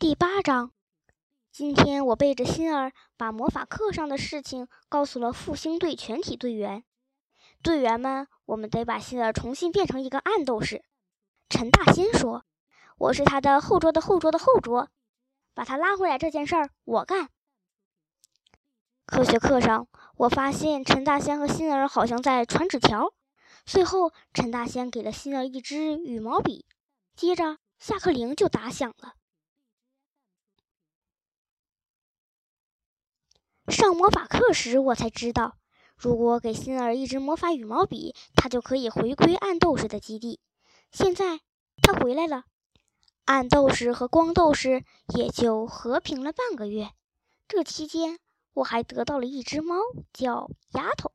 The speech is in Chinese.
第八章，今天我背着心儿把魔法课上的事情告诉了复兴队全体队员。队员们，我们得把心儿重新变成一个暗斗士。陈大仙说：“我是他的后桌的后桌的后桌，把他拉回来这件事儿我干。”科学课上，我发现陈大仙和心儿好像在传纸条。最后，陈大仙给了心儿一支羽毛笔，接着下课铃就打响了。上魔法课时，我才知道，如果给心儿一支魔法羽毛笔，他就可以回归暗斗士的基地。现在他回来了，暗斗士和光斗士也就和平了半个月。这期间，我还得到了一只猫，叫丫头。